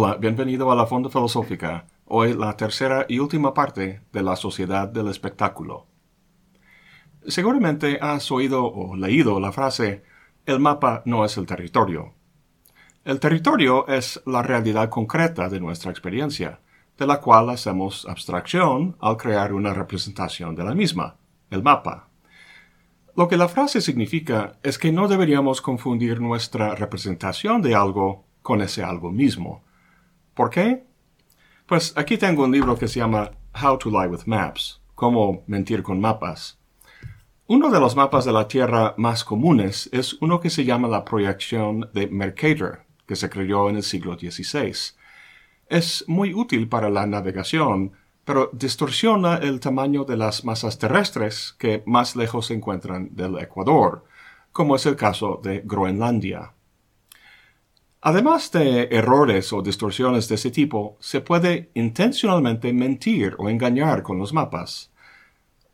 Hola, bienvenido a la Fonda Filosófica. Hoy la tercera y última parte de la Sociedad del Espectáculo. Seguramente has oído o leído la frase el mapa no es el territorio. El territorio es la realidad concreta de nuestra experiencia, de la cual hacemos abstracción al crear una representación de la misma, el mapa. Lo que la frase significa es que no deberíamos confundir nuestra representación de algo con ese algo mismo. ¿Por qué? Pues aquí tengo un libro que se llama How to Lie with Maps, cómo mentir con mapas. Uno de los mapas de la Tierra más comunes es uno que se llama la proyección de Mercator, que se creó en el siglo XVI. Es muy útil para la navegación, pero distorsiona el tamaño de las masas terrestres que más lejos se encuentran del Ecuador, como es el caso de Groenlandia. Además de errores o distorsiones de ese tipo, se puede intencionalmente mentir o engañar con los mapas.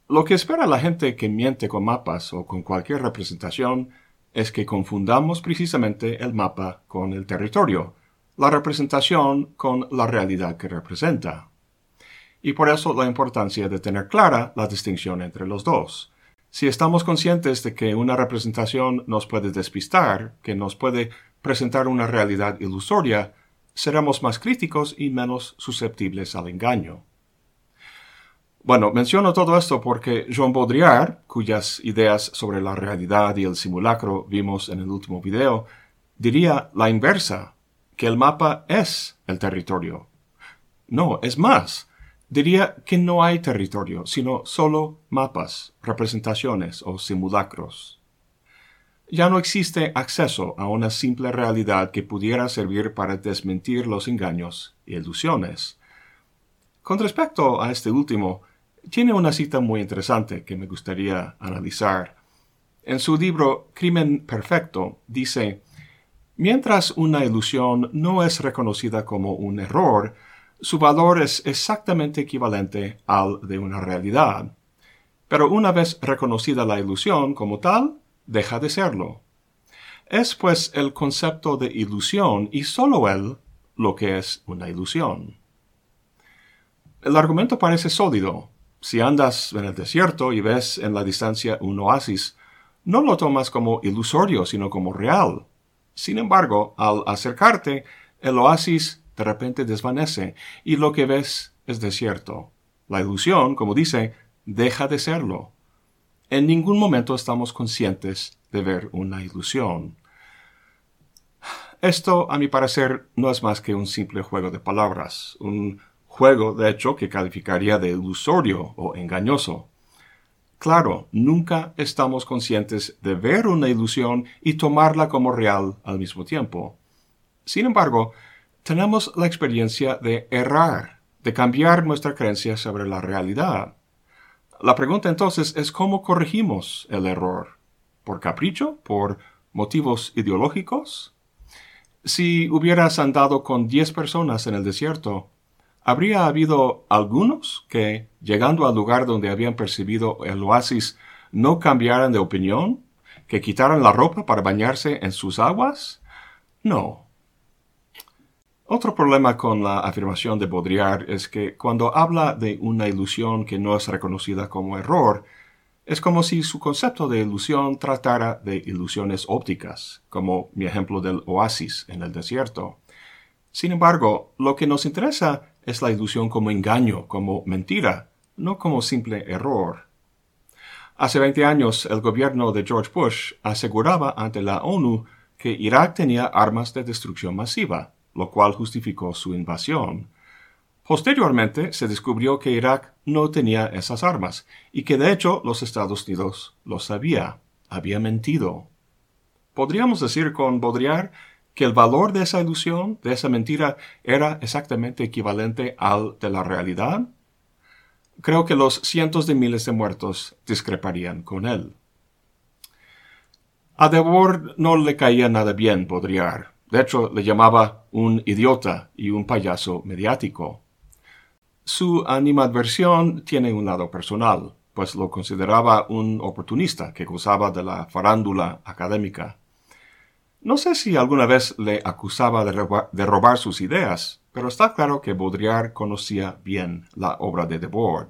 Lo que espera la gente que miente con mapas o con cualquier representación es que confundamos precisamente el mapa con el territorio, la representación con la realidad que representa. Y por eso la importancia de tener clara la distinción entre los dos. Si estamos conscientes de que una representación nos puede despistar, que nos puede presentar una realidad ilusoria, seremos más críticos y menos susceptibles al engaño. Bueno, menciono todo esto porque Jean Baudrillard, cuyas ideas sobre la realidad y el simulacro vimos en el último video, diría la inversa, que el mapa es el territorio. No, es más, diría que no hay territorio, sino solo mapas, representaciones o simulacros ya no existe acceso a una simple realidad que pudiera servir para desmentir los engaños y ilusiones. Con respecto a este último, tiene una cita muy interesante que me gustaría analizar. En su libro Crimen Perfecto dice, Mientras una ilusión no es reconocida como un error, su valor es exactamente equivalente al de una realidad. Pero una vez reconocida la ilusión como tal, deja de serlo. Es pues el concepto de ilusión y sólo él lo que es una ilusión. El argumento parece sólido. Si andas en el desierto y ves en la distancia un oasis, no lo tomas como ilusorio, sino como real. Sin embargo, al acercarte, el oasis de repente desvanece y lo que ves es desierto. La ilusión, como dice, deja de serlo. En ningún momento estamos conscientes de ver una ilusión. Esto, a mi parecer, no es más que un simple juego de palabras, un juego, de hecho, que calificaría de ilusorio o engañoso. Claro, nunca estamos conscientes de ver una ilusión y tomarla como real al mismo tiempo. Sin embargo, tenemos la experiencia de errar, de cambiar nuestra creencia sobre la realidad. La pregunta entonces es cómo corregimos el error. ¿Por capricho? ¿Por motivos ideológicos? Si hubieras andado con diez personas en el desierto, ¿habría habido algunos que, llegando al lugar donde habían percibido el oasis, no cambiaran de opinión? ¿Que quitaran la ropa para bañarse en sus aguas? No, otro problema con la afirmación de Baudrillard es que cuando habla de una ilusión que no es reconocida como error, es como si su concepto de ilusión tratara de ilusiones ópticas, como mi ejemplo del oasis en el desierto. Sin embargo, lo que nos interesa es la ilusión como engaño, como mentira, no como simple error. Hace 20 años, el gobierno de George Bush aseguraba ante la ONU que Irak tenía armas de destrucción masiva lo cual justificó su invasión. Posteriormente se descubrió que Irak no tenía esas armas y que de hecho los Estados Unidos lo sabía, había mentido. ¿Podríamos decir con Baudrillard que el valor de esa ilusión, de esa mentira, era exactamente equivalente al de la realidad? Creo que los cientos de miles de muertos discreparían con él. A Debord no le caía nada bien Baudrillard. De hecho, le llamaba un idiota y un payaso mediático. Su animadversión tiene un lado personal, pues lo consideraba un oportunista que gozaba de la farándula académica. No sé si alguna vez le acusaba de, robar sus ideas, pero está claro que Baudrillard conocía bien la obra de Debord.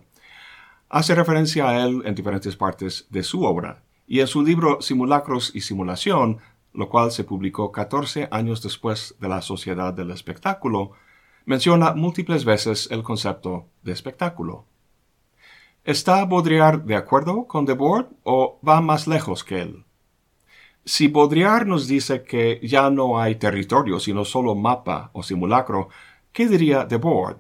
Hace referencia a él en diferentes partes de su obra, y en su libro Simulacros y Simulación, lo cual se publicó 14 años después de la Sociedad del Espectáculo, menciona múltiples veces el concepto de espectáculo. ¿Está Baudrillard de acuerdo con Debord o va más lejos que él? Si Baudrillard nos dice que ya no hay territorio, sino solo mapa o simulacro, ¿qué diría Debord?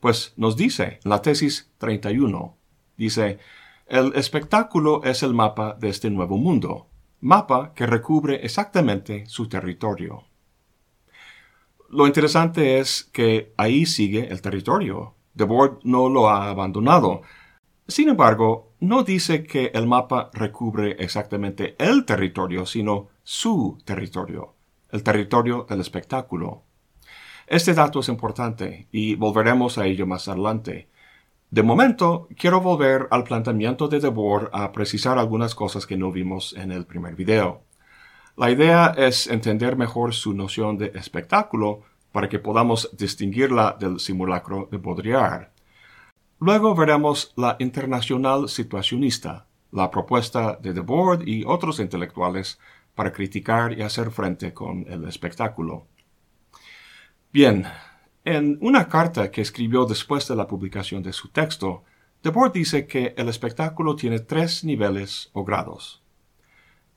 Pues nos dice en la tesis 31, dice, el espectáculo es el mapa de este nuevo mundo, mapa que recubre exactamente su territorio. Lo interesante es que ahí sigue el territorio. Debord no lo ha abandonado. Sin embargo, no dice que el mapa recubre exactamente el territorio, sino su territorio, el territorio del espectáculo. Este dato es importante y volveremos a ello más adelante. De momento, quiero volver al planteamiento de Debord a precisar algunas cosas que no vimos en el primer video. La idea es entender mejor su noción de espectáculo para que podamos distinguirla del simulacro de Baudrillard. Luego veremos la internacional situacionista, la propuesta de Debord y otros intelectuales para criticar y hacer frente con el espectáculo. Bien, en una carta que escribió después de la publicación de su texto, Debord dice que el espectáculo tiene tres niveles o grados.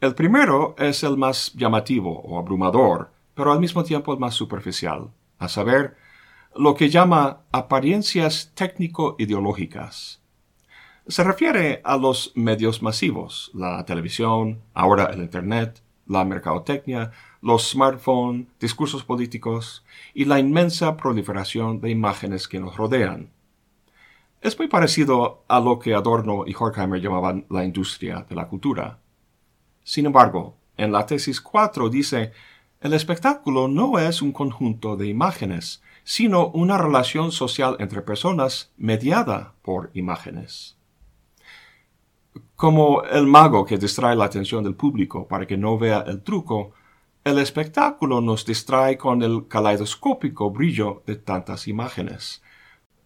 El primero es el más llamativo o abrumador, pero al mismo tiempo el más superficial, a saber, lo que llama apariencias técnico-ideológicas. Se refiere a los medios masivos, la televisión, ahora el Internet, la mercadotecnia, los smartphones, discursos políticos y la inmensa proliferación de imágenes que nos rodean. Es muy parecido a lo que Adorno y Horkheimer llamaban la industria de la cultura. Sin embargo, en la tesis 4 dice, el espectáculo no es un conjunto de imágenes, sino una relación social entre personas mediada por imágenes. Como el mago que distrae la atención del público para que no vea el truco, el espectáculo nos distrae con el caleidoscópico brillo de tantas imágenes.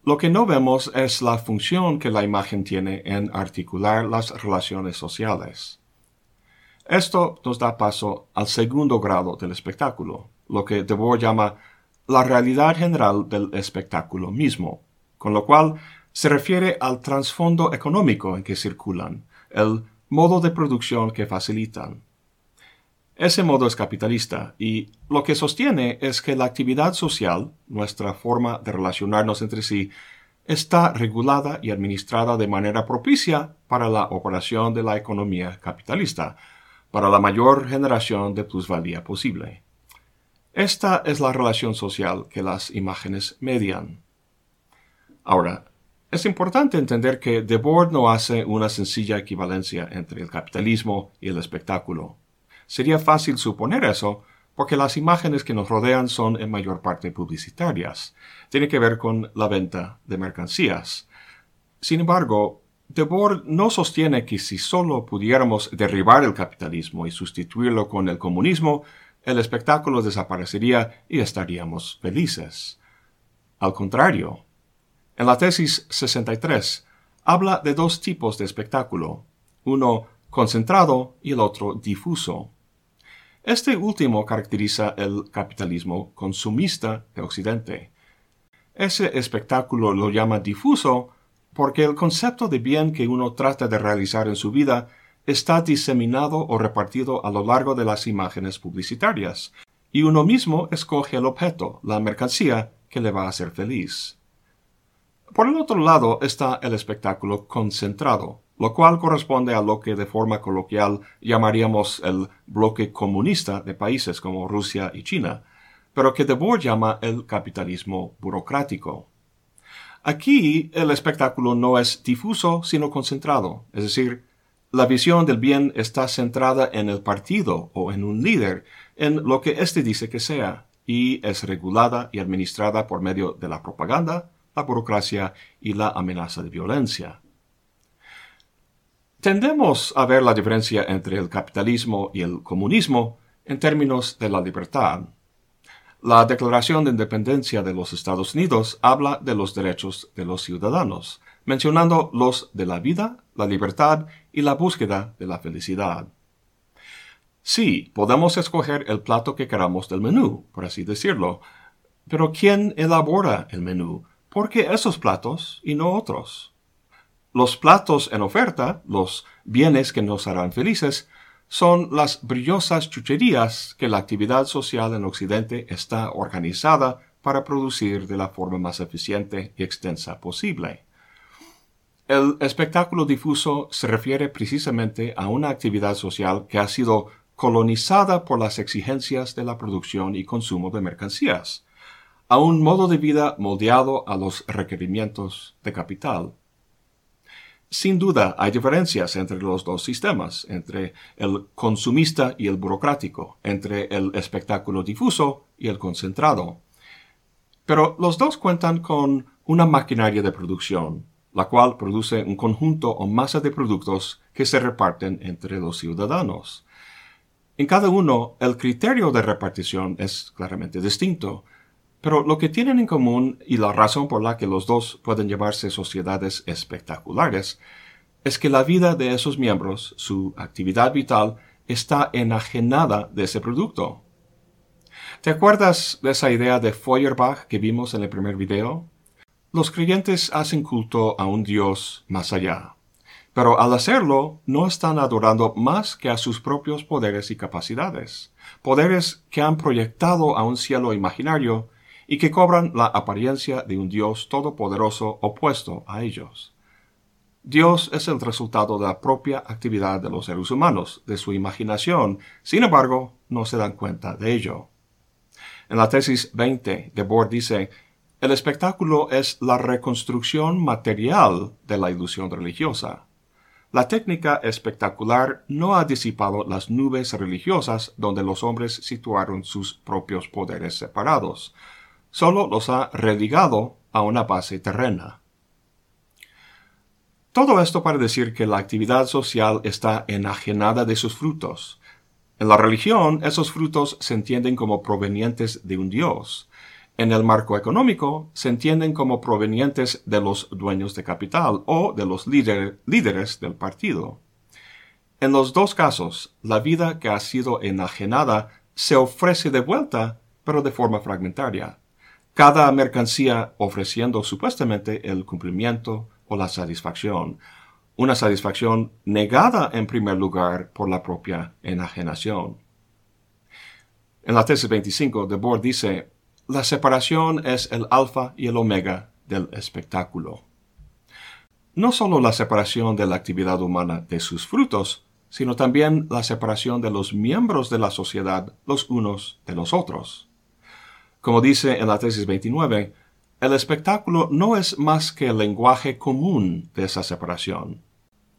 Lo que no vemos es la función que la imagen tiene en articular las relaciones sociales. Esto nos da paso al segundo grado del espectáculo, lo que Debord llama la realidad general del espectáculo mismo, con lo cual se refiere al trasfondo económico en que circulan, el modo de producción que facilitan. Ese modo es capitalista y lo que sostiene es que la actividad social, nuestra forma de relacionarnos entre sí, está regulada y administrada de manera propicia para la operación de la economía capitalista, para la mayor generación de plusvalía posible. Esta es la relación social que las imágenes median. Ahora, es importante entender que Debord no hace una sencilla equivalencia entre el capitalismo y el espectáculo. Sería fácil suponer eso porque las imágenes que nos rodean son en mayor parte publicitarias. Tiene que ver con la venta de mercancías. Sin embargo, Debord no sostiene que si solo pudiéramos derribar el capitalismo y sustituirlo con el comunismo, el espectáculo desaparecería y estaríamos felices. Al contrario, en la tesis 63 habla de dos tipos de espectáculo, uno concentrado y el otro difuso. Este último caracteriza el capitalismo consumista de Occidente. Ese espectáculo lo llama difuso porque el concepto de bien que uno trata de realizar en su vida está diseminado o repartido a lo largo de las imágenes publicitarias, y uno mismo escoge el objeto, la mercancía, que le va a hacer feliz. Por el otro lado está el espectáculo concentrado, lo cual corresponde a lo que de forma coloquial llamaríamos el bloque comunista de países como Rusia y China, pero que Debord llama el capitalismo burocrático. Aquí el espectáculo no es difuso sino concentrado, es decir, la visión del bien está centrada en el partido o en un líder, en lo que éste dice que sea, y es regulada y administrada por medio de la propaganda, la burocracia y la amenaza de violencia. Tendemos a ver la diferencia entre el capitalismo y el comunismo en términos de la libertad. La Declaración de Independencia de los Estados Unidos habla de los derechos de los ciudadanos, mencionando los de la vida, la libertad y la búsqueda de la felicidad. Sí, podemos escoger el plato que queramos del menú, por así decirlo, pero ¿quién elabora el menú? ¿Por qué esos platos y no otros? Los platos en oferta, los bienes que nos harán felices, son las brillosas chucherías que la actividad social en Occidente está organizada para producir de la forma más eficiente y extensa posible. El espectáculo difuso se refiere precisamente a una actividad social que ha sido colonizada por las exigencias de la producción y consumo de mercancías, a un modo de vida moldeado a los requerimientos de capital. Sin duda hay diferencias entre los dos sistemas, entre el consumista y el burocrático, entre el espectáculo difuso y el concentrado. Pero los dos cuentan con una maquinaria de producción, la cual produce un conjunto o masa de productos que se reparten entre los ciudadanos. En cada uno, el criterio de repartición es claramente distinto, pero lo que tienen en común y la razón por la que los dos pueden llevarse sociedades espectaculares es que la vida de esos miembros, su actividad vital, está enajenada de ese producto. ¿Te acuerdas de esa idea de Feuerbach que vimos en el primer video? Los creyentes hacen culto a un Dios más allá, pero al hacerlo no están adorando más que a sus propios poderes y capacidades, poderes que han proyectado a un cielo imaginario y que cobran la apariencia de un Dios todopoderoso opuesto a ellos. Dios es el resultado de la propia actividad de los seres humanos, de su imaginación, sin embargo, no se dan cuenta de ello. En la tesis 20, Debord dice, el espectáculo es la reconstrucción material de la ilusión religiosa. La técnica espectacular no ha disipado las nubes religiosas donde los hombres situaron sus propios poderes separados solo los ha relegado a una base terrena. Todo esto para decir que la actividad social está enajenada de sus frutos. En la religión, esos frutos se entienden como provenientes de un Dios. En el marco económico, se entienden como provenientes de los dueños de capital o de los líderes del partido. En los dos casos, la vida que ha sido enajenada se ofrece de vuelta, pero de forma fragmentaria cada mercancía ofreciendo supuestamente el cumplimiento o la satisfacción, una satisfacción negada en primer lugar por la propia enajenación. En la tesis 25, Debord dice, la separación es el alfa y el omega del espectáculo. No solo la separación de la actividad humana de sus frutos, sino también la separación de los miembros de la sociedad los unos de los otros. Como dice en la tesis 29, el espectáculo no es más que el lenguaje común de esa separación.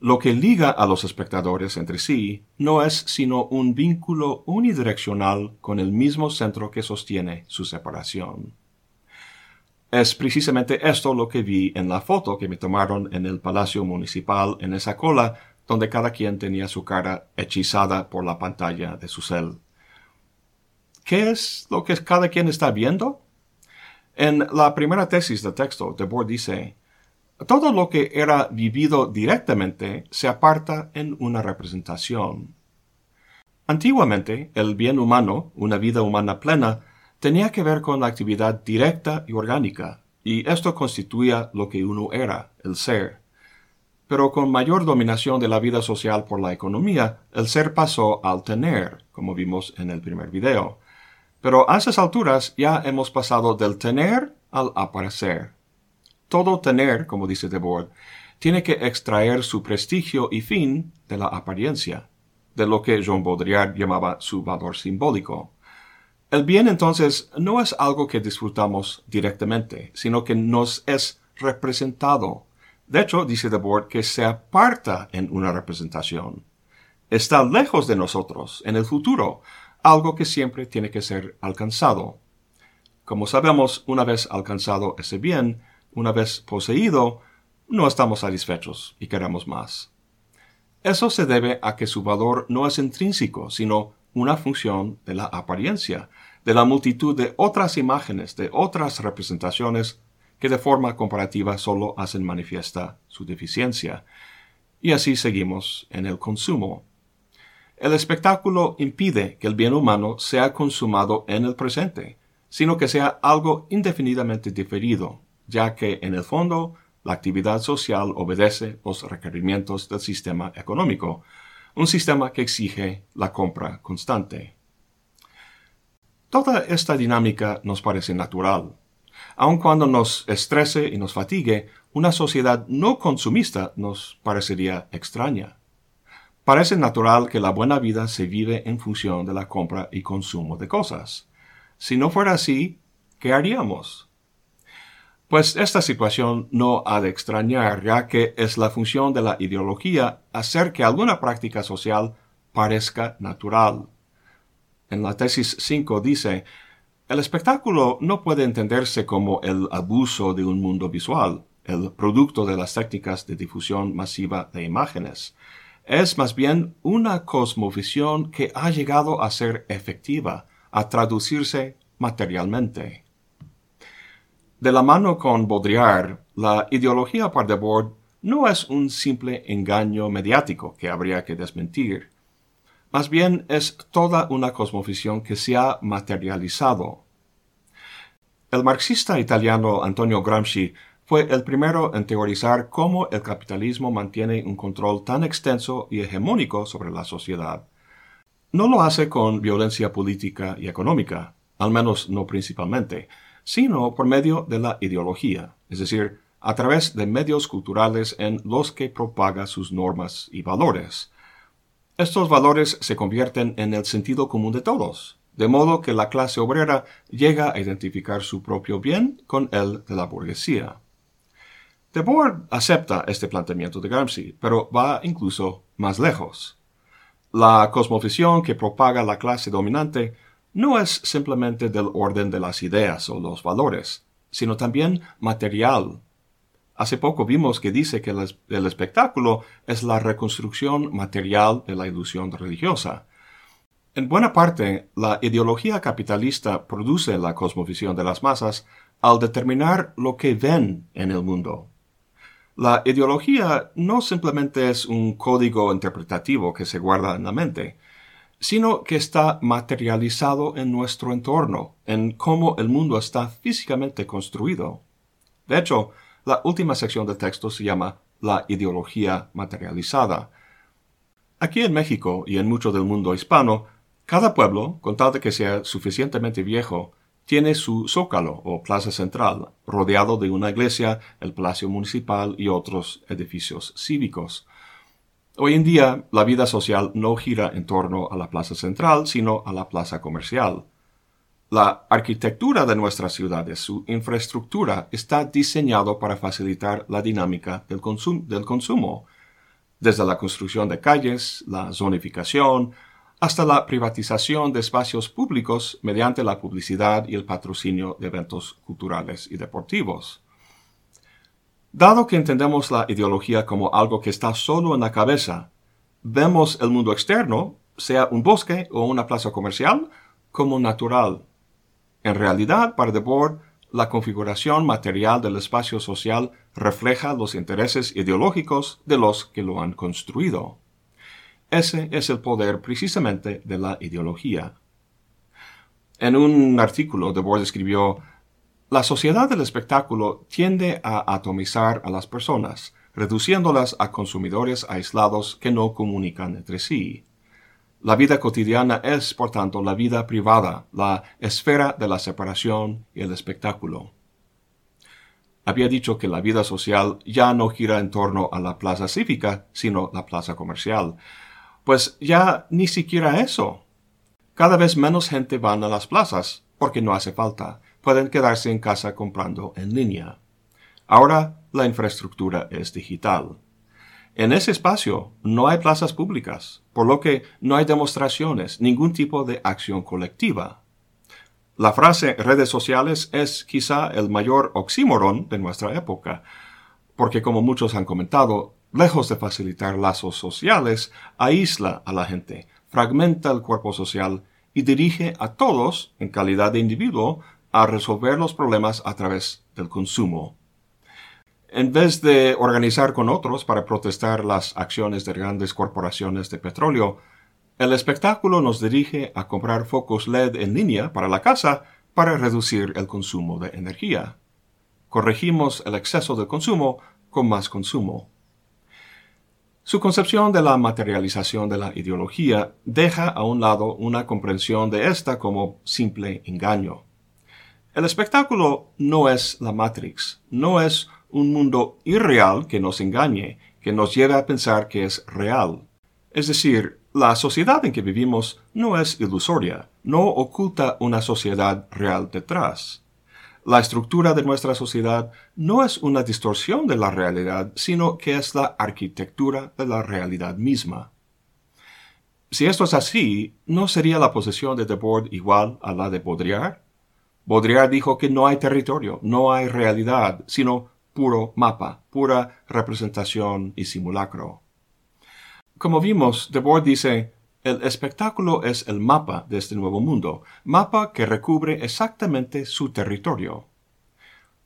Lo que liga a los espectadores entre sí no es sino un vínculo unidireccional con el mismo centro que sostiene su separación. Es precisamente esto lo que vi en la foto que me tomaron en el Palacio Municipal en esa cola donde cada quien tenía su cara hechizada por la pantalla de su cel. ¿Qué es lo que cada quien está viendo? En la primera tesis del texto, Debord dice, todo lo que era vivido directamente se aparta en una representación. Antiguamente, el bien humano, una vida humana plena, tenía que ver con la actividad directa y orgánica, y esto constituía lo que uno era, el ser. Pero con mayor dominación de la vida social por la economía, el ser pasó al tener, como vimos en el primer video. Pero a esas alturas ya hemos pasado del tener al aparecer. Todo tener, como dice Debord, tiene que extraer su prestigio y fin de la apariencia, de lo que Jean Baudrillard llamaba su valor simbólico. El bien entonces no es algo que disfrutamos directamente, sino que nos es representado. De hecho, dice Debord, que se aparta en una representación. Está lejos de nosotros, en el futuro, algo que siempre tiene que ser alcanzado. Como sabemos, una vez alcanzado ese bien, una vez poseído, no estamos satisfechos y queremos más. Eso se debe a que su valor no es intrínseco, sino una función de la apariencia, de la multitud de otras imágenes, de otras representaciones que de forma comparativa solo hacen manifiesta su deficiencia. Y así seguimos en el consumo. El espectáculo impide que el bien humano sea consumado en el presente, sino que sea algo indefinidamente diferido, ya que en el fondo la actividad social obedece los requerimientos del sistema económico, un sistema que exige la compra constante. Toda esta dinámica nos parece natural. Aun cuando nos estrese y nos fatigue, una sociedad no consumista nos parecería extraña. Parece natural que la buena vida se vive en función de la compra y consumo de cosas. Si no fuera así, ¿qué haríamos? Pues esta situación no ha de extrañar, ya que es la función de la ideología hacer que alguna práctica social parezca natural. En la tesis 5 dice, el espectáculo no puede entenderse como el abuso de un mundo visual, el producto de las técnicas de difusión masiva de imágenes. Es más bien una cosmovisión que ha llegado a ser efectiva, a traducirse materialmente. De la mano con Baudrillard, la ideología par de Bord no es un simple engaño mediático que habría que desmentir. Más bien es toda una cosmovisión que se ha materializado. El marxista italiano Antonio Gramsci fue el primero en teorizar cómo el capitalismo mantiene un control tan extenso y hegemónico sobre la sociedad. No lo hace con violencia política y económica, al menos no principalmente, sino por medio de la ideología, es decir, a través de medios culturales en los que propaga sus normas y valores. Estos valores se convierten en el sentido común de todos, de modo que la clase obrera llega a identificar su propio bien con el de la burguesía. Debord acepta este planteamiento de Gramsci, pero va incluso más lejos. La cosmovisión que propaga la clase dominante no es simplemente del orden de las ideas o los valores, sino también material. Hace poco vimos que dice que el, espectáculo es la reconstrucción material de la ilusión religiosa. En buena parte, la ideología capitalista produce la cosmovisión de las masas al determinar lo que ven en el mundo. La ideología no simplemente es un código interpretativo que se guarda en la mente, sino que está materializado en nuestro entorno, en cómo el mundo está físicamente construido. De hecho, la última sección del texto se llama La ideología materializada. Aquí en México y en mucho del mundo hispano, cada pueblo, con tal de que sea suficientemente viejo, tiene su zócalo o plaza central, rodeado de una iglesia, el palacio municipal y otros edificios cívicos. Hoy en día, la vida social no gira en torno a la plaza central, sino a la plaza comercial. La arquitectura de nuestras ciudades, su infraestructura, está diseñado para facilitar la dinámica del, consumo, desde la construcción de calles, la zonificación, hasta la privatización de espacios públicos mediante la publicidad y el patrocinio de eventos culturales y deportivos. Dado que entendemos la ideología como algo que está solo en la cabeza, vemos el mundo externo, sea un bosque o una plaza comercial, como natural. En realidad, para Debord, la configuración material del espacio social refleja los intereses ideológicos de los que lo han construido. Ese es el poder precisamente de la ideología. En un artículo, Debord escribió la sociedad del espectáculo tiende a atomizar a las personas, reduciéndolas a consumidores aislados que no comunican entre sí. La vida cotidiana es, por tanto, la vida privada, la esfera de la separación y el espectáculo. Había dicho que la vida social ya no gira en torno a la plaza cívica, sino la plaza comercial. Pues ya ni siquiera eso. Cada vez menos gente van a las plazas, porque no hace falta pueden quedarse en casa comprando en línea. Ahora la infraestructura es digital. En ese espacio no hay plazas públicas, por lo que no hay demostraciones, ningún tipo de acción colectiva. La frase redes sociales es quizá el mayor oxímoron de nuestra época, porque como muchos han comentado, lejos de facilitar lazos sociales, aísla a la gente, fragmenta el cuerpo social y dirige a todos, en calidad de individuo, a resolver los problemas a través del consumo. En vez de organizar con otros para protestar las acciones de grandes corporaciones de petróleo, el espectáculo nos dirige a comprar focos LED en línea para la casa para reducir el consumo de energía. Corregimos el exceso de consumo con más consumo. Su concepción de la materialización de la ideología deja a un lado una comprensión de esta como simple engaño. El espectáculo no es la Matrix, no es un mundo irreal que nos engañe, que nos lleve a pensar que es real. Es decir, la sociedad en que vivimos no es ilusoria, no oculta una sociedad real detrás. La estructura de nuestra sociedad no es una distorsión de la realidad, sino que es la arquitectura de la realidad misma. Si esto es así, ¿no sería la posesión de Debord igual a la de Baudrillard? Baudrillard dijo que no hay territorio, no hay realidad, sino puro mapa, pura representación y simulacro. Como vimos, Debord dice, el espectáculo es el mapa de este nuevo mundo, mapa que recubre exactamente su territorio.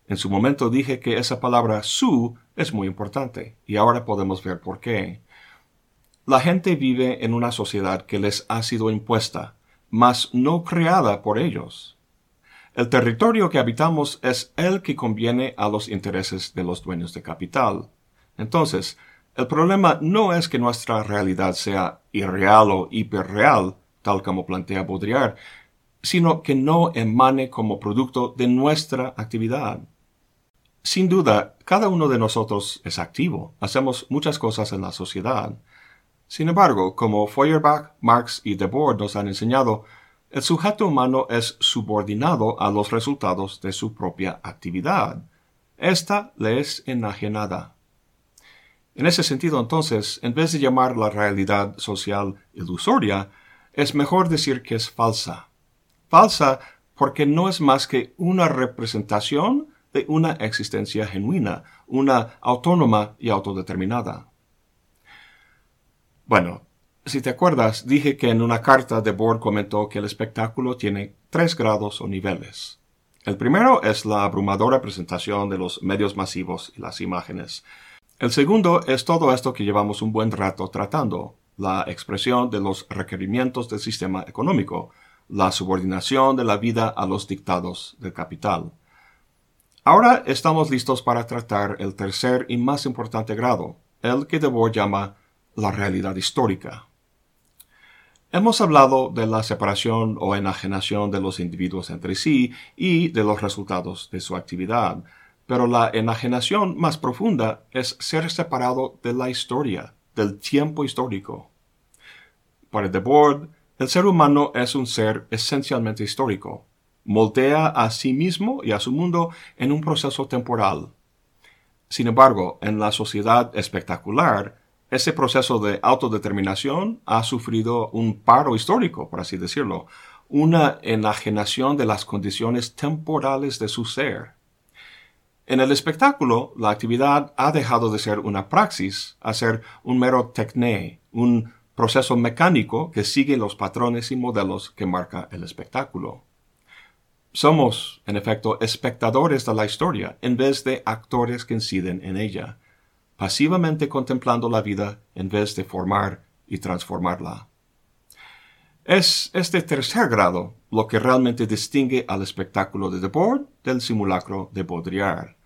En su momento dije que esa palabra su es muy importante, y ahora podemos ver por qué. La gente vive en una sociedad que les ha sido impuesta, mas no creada por ellos. El territorio que habitamos es el que conviene a los intereses de los dueños de capital. Entonces, el problema no es que nuestra realidad sea irreal o hiperreal, tal como plantea Baudrillard, sino que no emane como producto de nuestra actividad. Sin duda, cada uno de nosotros es activo, hacemos muchas cosas en la sociedad. Sin embargo, como Feuerbach, Marx y Debord nos han enseñado, el sujeto humano es subordinado a los resultados de su propia actividad. Esta le es enajenada. En ese sentido, entonces, en vez de llamar la realidad social ilusoria, es mejor decir que es falsa. Falsa porque no es más que una representación de una existencia genuina, una autónoma y autodeterminada. Bueno, si te acuerdas, dije que en una carta de Bohr comentó que el espectáculo tiene tres grados o niveles. El primero es la abrumadora presentación de los medios masivos y las imágenes. El segundo es todo esto que llevamos un buen rato tratando, la expresión de los requerimientos del sistema económico, la subordinación de la vida a los dictados del capital. Ahora estamos listos para tratar el tercer y más importante grado, el que Debord llama la realidad histórica. Hemos hablado de la separación o enajenación de los individuos entre sí y de los resultados de su actividad, pero la enajenación más profunda es ser separado de la historia, del tiempo histórico. Para Debord, el ser humano es un ser esencialmente histórico. Moldea a sí mismo y a su mundo en un proceso temporal. Sin embargo, en la sociedad espectacular, ese proceso de autodeterminación ha sufrido un paro histórico, por así decirlo, una enajenación de las condiciones temporales de su ser. En el espectáculo, la actividad ha dejado de ser una praxis a ser un mero techné, un proceso mecánico que sigue los patrones y modelos que marca el espectáculo. Somos, en efecto, espectadores de la historia en vez de actores que inciden en ella, pasivamente contemplando la vida en vez de formar y transformarla. Es este tercer grado lo que realmente distingue al espectáculo de Debord del simulacro de Baudrillard.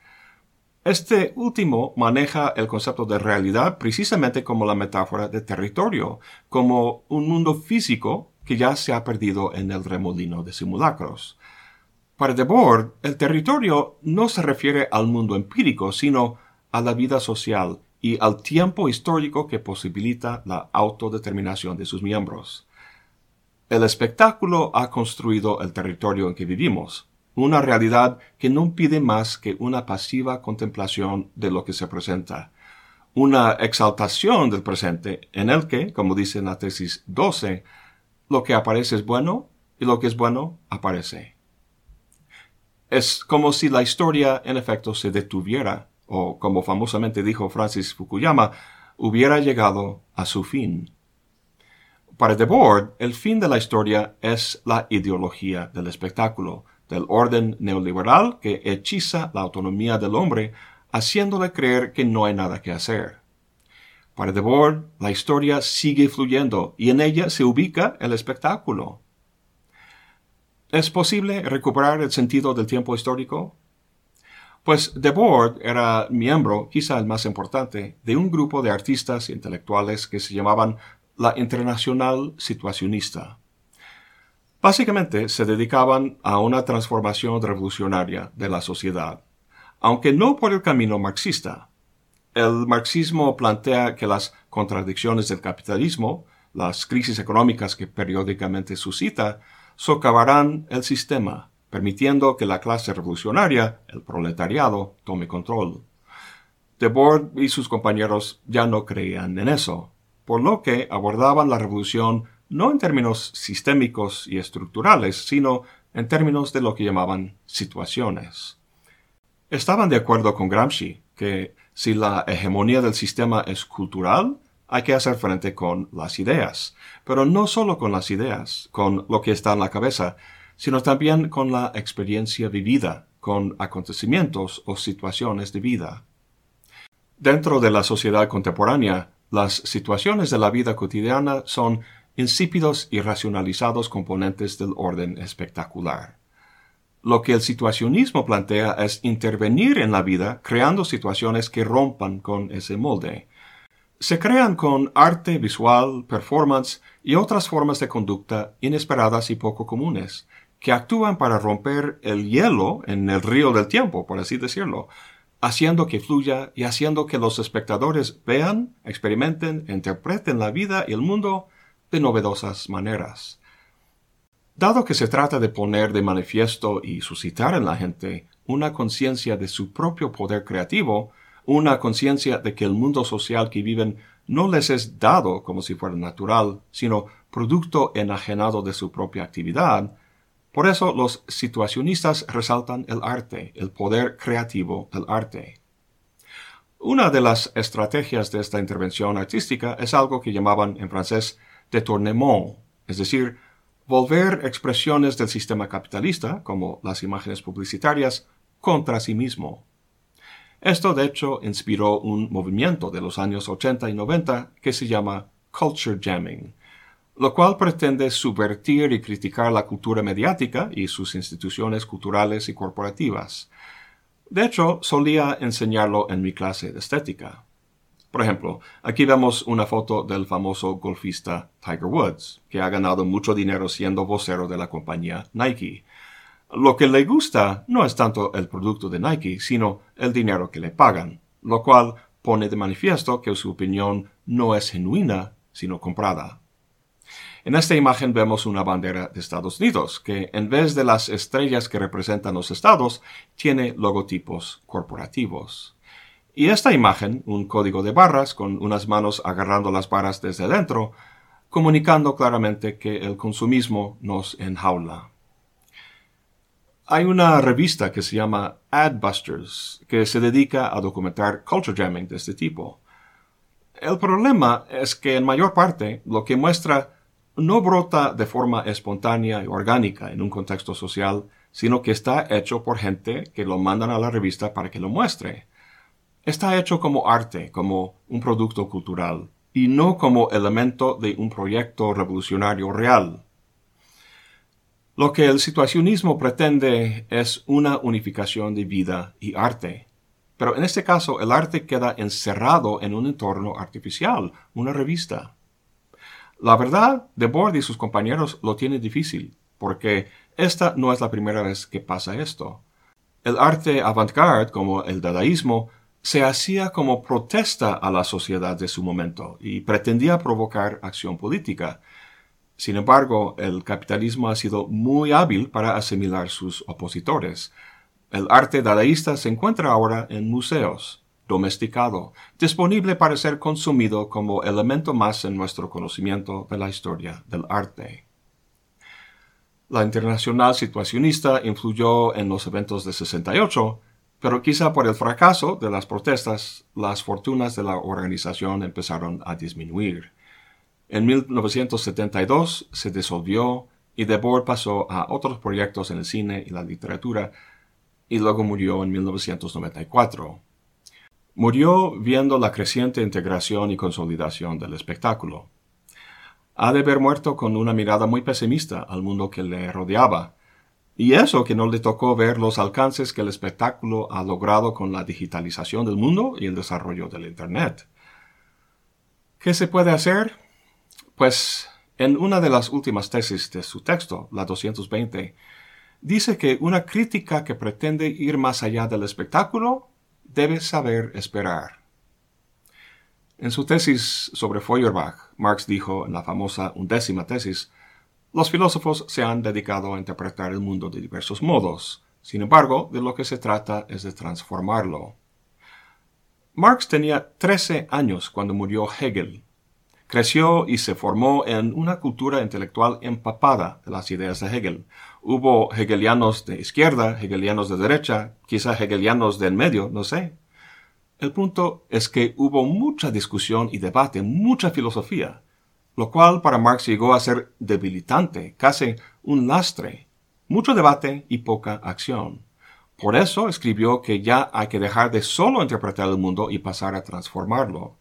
Este último maneja el concepto de realidad precisamente como la metáfora de territorio, como un mundo físico que ya se ha perdido en el remolino de simulacros. Para Debord, el territorio no se refiere al mundo empírico, sino a la vida social y al tiempo histórico que posibilita la autodeterminación de sus miembros. El espectáculo ha construido el territorio en que vivimos, una realidad que no pide más que una pasiva contemplación de lo que se presenta, una exaltación del presente en el que, como dice en la tesis 12, lo que aparece es bueno y lo que es bueno aparece. Es como si la historia en efecto se detuviera, o como famosamente dijo Francis Fukuyama, hubiera llegado a su fin. Para Debord, el fin de la historia es la ideología del espectáculo, del orden neoliberal que hechiza la autonomía del hombre, haciéndole creer que no hay nada que hacer. Para Debord, la historia sigue fluyendo y en ella se ubica el espectáculo. ¿Es posible recuperar el sentido del tiempo histórico? Pues Debord era miembro, quizá el más importante, de un grupo de artistas intelectuales que se llamaban la Internacional Situacionista. Básicamente se dedicaban a una transformación revolucionaria de la sociedad, aunque no por el camino marxista. El marxismo plantea que las contradicciones del capitalismo, las crisis económicas que periódicamente suscita, socavarán el sistema permitiendo que la clase revolucionaria, el proletariado, tome control. Debord y sus compañeros ya no creían en eso, por lo que abordaban la revolución no en términos sistémicos y estructurales, sino en términos de lo que llamaban situaciones. Estaban de acuerdo con Gramsci que si la hegemonía del sistema es cultural, hay que hacer frente con las ideas, pero no solo con las ideas, con lo que está en la cabeza, sino también con la experiencia vivida, con acontecimientos o situaciones de vida. Dentro de la sociedad contemporánea, las situaciones de la vida cotidiana son insípidos y racionalizados componentes del orden espectacular. Lo que el situacionismo plantea es intervenir en la vida creando situaciones que rompan con ese molde. Se crean con arte visual, performance y otras formas de conducta inesperadas y poco comunes, que actúan para romper el hielo en el río del tiempo, por así decirlo, haciendo que fluya y haciendo que los espectadores vean, experimenten, interpreten la vida y el mundo de novedosas maneras. Dado que se trata de poner de manifiesto y suscitar en la gente una conciencia de su propio poder creativo, una conciencia de que el mundo social que viven no les es dado como si fuera natural, sino producto enajenado de su propia actividad, por eso los situacionistas resaltan el arte, el poder creativo del arte. Una de las estrategias de esta intervención artística es algo que llamaban en francés détournement, es decir, volver expresiones del sistema capitalista, como las imágenes publicitarias, contra sí mismo. Esto, de hecho, inspiró un movimiento de los años 80 y 90 que se llama culture jamming, lo cual pretende subvertir y criticar la cultura mediática y sus instituciones culturales y corporativas. De hecho, solía enseñarlo en mi clase de estética. Por ejemplo, aquí vemos una foto del famoso golfista Tiger Woods, que ha ganado mucho dinero siendo vocero de la compañía Nike. Lo que le gusta no es tanto el producto de Nike, sino el dinero que le pagan, lo cual pone de manifiesto que su opinión no es genuina, sino comprada. En esta imagen vemos una bandera de Estados Unidos, que en vez de las estrellas que representan los estados, tiene logotipos corporativos. Y esta imagen, un código de barras con unas manos agarrando las barras desde dentro, comunicando claramente que el consumismo nos enjaula. Hay una revista que se llama Adbusters, que se dedica a documentar culture jamming de este tipo. El problema es que en mayor parte lo que muestra no brota de forma espontánea y orgánica en un contexto social, sino que está hecho por gente que lo mandan a la revista para que lo muestre. Está hecho como arte, como un producto cultural, y no como elemento de un proyecto revolucionario real. Lo que el situacionismo pretende es una unificación de vida y arte. Pero en este caso el arte queda encerrado en un entorno artificial, una revista. La verdad, Debord y sus compañeros lo tienen difícil, porque esta no es la primera vez que pasa esto. El arte avant-garde, como el dadaísmo, se hacía como protesta a la sociedad de su momento y pretendía provocar acción política. Sin embargo, el capitalismo ha sido muy hábil para asimilar sus opositores. El arte dadaísta se encuentra ahora en museos, domesticado, disponible para ser consumido como elemento más en nuestro conocimiento de la historia del arte. La internacional situacionista influyó en los eventos de 68, pero quizá por el fracaso de las protestas, las fortunas de la organización empezaron a disminuir. En 1972 se disolvió y Debord pasó a otros proyectos en el cine y la literatura y luego murió en 1994. Murió viendo la creciente integración y consolidación del espectáculo. Ha de haber muerto con una mirada muy pesimista al mundo que le rodeaba, y eso que no le tocó ver los alcances que el espectáculo ha logrado con la digitalización del mundo y el desarrollo del Internet. ¿Qué se puede hacer? Pues en una de las últimas tesis de su texto, la 220, dice que una crítica que pretende ir más allá del espectáculo debe saber esperar. En su tesis sobre Feuerbach, Marx dijo en la famosa undécima tesis, los filósofos se han dedicado a interpretar el mundo de diversos modos. Sin embargo, de lo que se trata es de transformarlo. Marx tenía 13 años cuando murió Hegel. Creció y se formó en una cultura intelectual empapada de las ideas de Hegel. Hubo hegelianos de izquierda, hegelianos de derecha, quizá hegelianos de en medio, no sé. El punto es que hubo mucha discusión y debate, mucha filosofía, lo cual para Marx llegó a ser debilitante, casi un lastre, mucho debate y poca acción. Por eso escribió que ya hay que dejar de solo interpretar el mundo y pasar a transformarlo.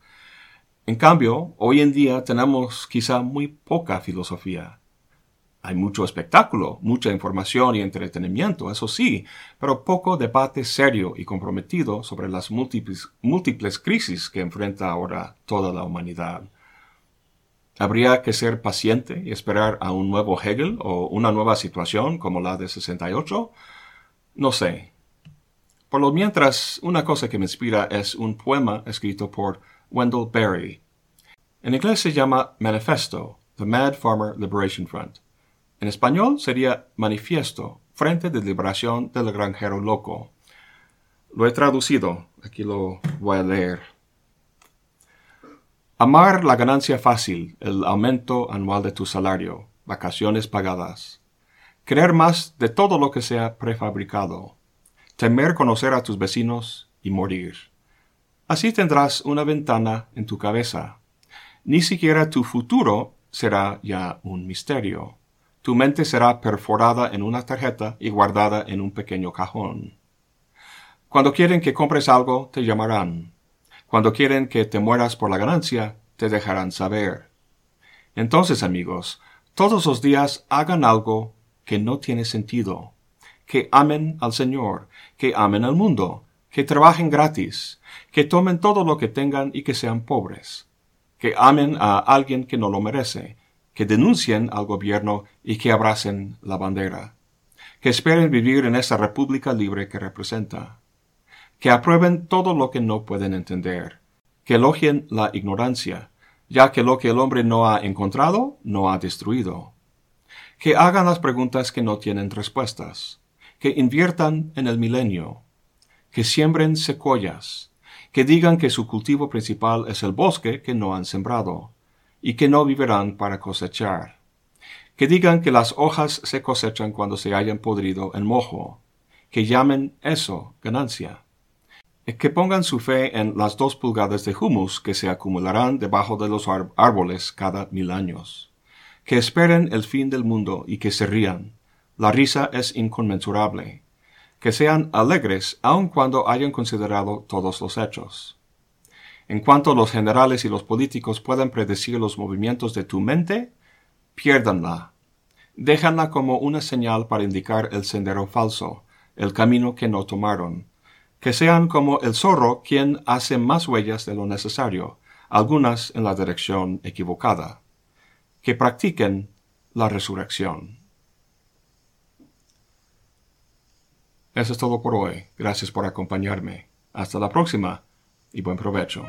En cambio, hoy en día tenemos quizá muy poca filosofía. Hay mucho espectáculo, mucha información y entretenimiento, eso sí, pero poco debate serio y comprometido sobre las múltiples, múltiples crisis que enfrenta ahora toda la humanidad. ¿Habría que ser paciente y esperar a un nuevo Hegel o una nueva situación como la de 68? No sé. Por lo mientras, una cosa que me inspira es un poema escrito por Wendell Berry. En inglés se llama Manifesto, The Mad Farmer Liberation Front. En español sería Manifiesto, Frente de Liberación del Granjero Loco. Lo he traducido, aquí lo voy a leer. Amar la ganancia fácil, el aumento anual de tu salario, vacaciones pagadas. Creer más de todo lo que sea prefabricado. Temer conocer a tus vecinos y morir. Así tendrás una ventana en tu cabeza. Ni siquiera tu futuro será ya un misterio. Tu mente será perforada en una tarjeta y guardada en un pequeño cajón. Cuando quieren que compres algo, te llamarán. Cuando quieren que te mueras por la ganancia, te dejarán saber. Entonces, amigos, todos los días hagan algo que no tiene sentido. Que amen al Señor, que amen al mundo, que trabajen gratis, que tomen todo lo que tengan y que sean pobres, que amen a alguien que no lo merece, que denuncien al gobierno y que abracen la bandera, que esperen vivir en esa república libre que representa, que aprueben todo lo que no pueden entender, que elogien la ignorancia, ya que lo que el hombre no ha encontrado, no ha destruido, que hagan las preguntas que no tienen respuestas, que inviertan en el milenio, que siembren secuoyas, que digan que su cultivo principal es el bosque que no han sembrado, y que no vivirán para cosechar, que digan que las hojas se cosechan cuando se hayan podrido en mojo, que llamen eso ganancia, que pongan su fe en las dos pulgadas de humus que se acumularán debajo de los árboles cada mil años, que esperen el fin del mundo y que se rían. La risa es inconmensurable. Que sean alegres aun cuando hayan considerado todos los hechos. En cuanto los generales y los políticos puedan predecir los movimientos de tu mente, piérdanla. Déjanla como una señal para indicar el sendero falso, el camino que no tomaron. Que sean como el zorro quien hace más huellas de lo necesario, algunas en la dirección equivocada. Que practiquen la resurrección. Eso es todo por hoy. Gracias por acompañarme. Hasta la próxima y buen provecho.